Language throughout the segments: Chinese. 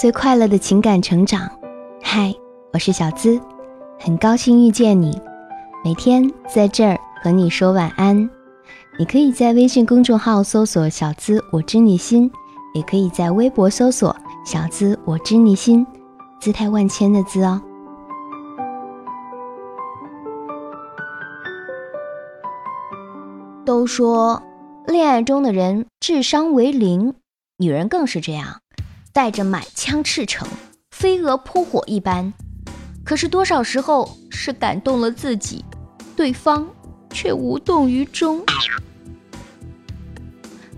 最快乐的情感成长。嗨，我是小资，很高兴遇见你。每天在这儿和你说晚安。你可以在微信公众号搜索“小资我知你心”，也可以在微博搜索“小资我知你心”，姿态万千的“资”哦。都说恋爱中的人智商为零，女人更是这样，带着满腔赤诚，飞蛾扑火一般。可是多少时候是感动了自己，对方却无动于衷。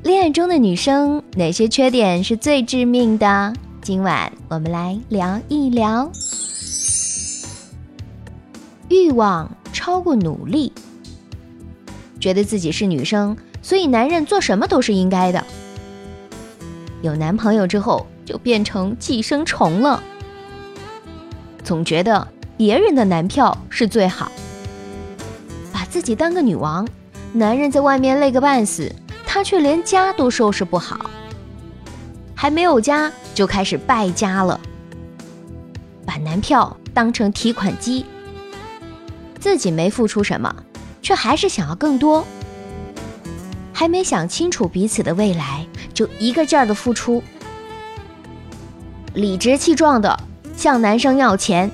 恋爱中的女生哪些缺点是最致命的？今晚我们来聊一聊。欲望超过努力。觉得自己是女生，所以男人做什么都是应该的。有男朋友之后，就变成寄生虫了。总觉得别人的男票是最好，把自己当个女王。男人在外面累个半死，他却连家都收拾不好。还没有家就开始败家了，把男票当成提款机，自己没付出什么。却还是想要更多，还没想清楚彼此的未来，就一个劲儿的付出，理直气壮的向男生要钱，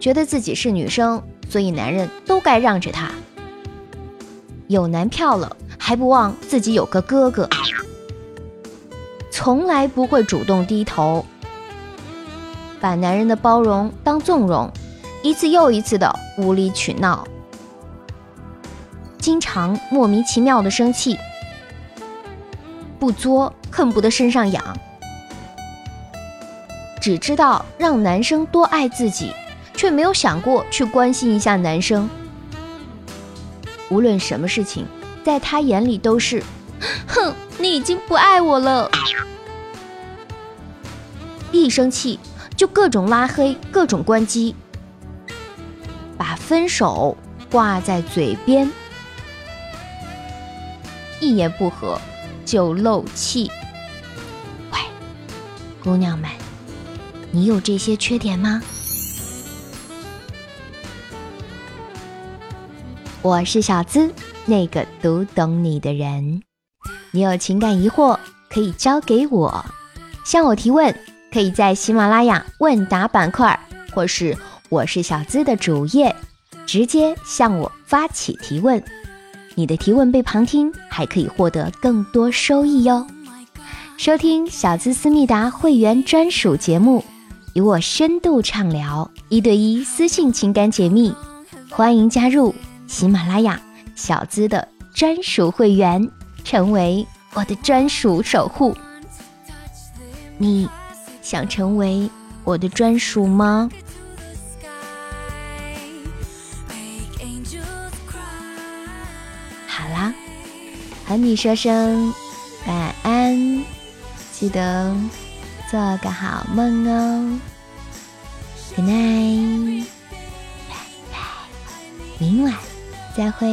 觉得自己是女生，所以男人都该让着她。有男票了，还不忘自己有个哥哥，从来不会主动低头，把男人的包容当纵容，一次又一次的无理取闹。经常莫名其妙的生气，不作恨不得身上痒，只知道让男生多爱自己，却没有想过去关心一下男生。无论什么事情，在他眼里都是，哼，你已经不爱我了。一生气就各种拉黑，各种关机，把分手挂在嘴边。一言不合就漏气。喂，姑娘们，你有这些缺点吗？我是小资，那个读懂你的人。你有情感疑惑可以交给我，向我提问，可以在喜马拉雅问答板块，或是我是小资的主页，直接向我发起提问。你的提问被旁听，还可以获得更多收益哟！收听小资思密达会员专属节目，与我深度畅聊，一对一私信情感解密，欢迎加入喜马拉雅小资的专属会员，成为我的专属守护。你想成为我的专属吗？好啦和你说声晚安，记得做个好梦哦。Good night，拜拜，明晚再会。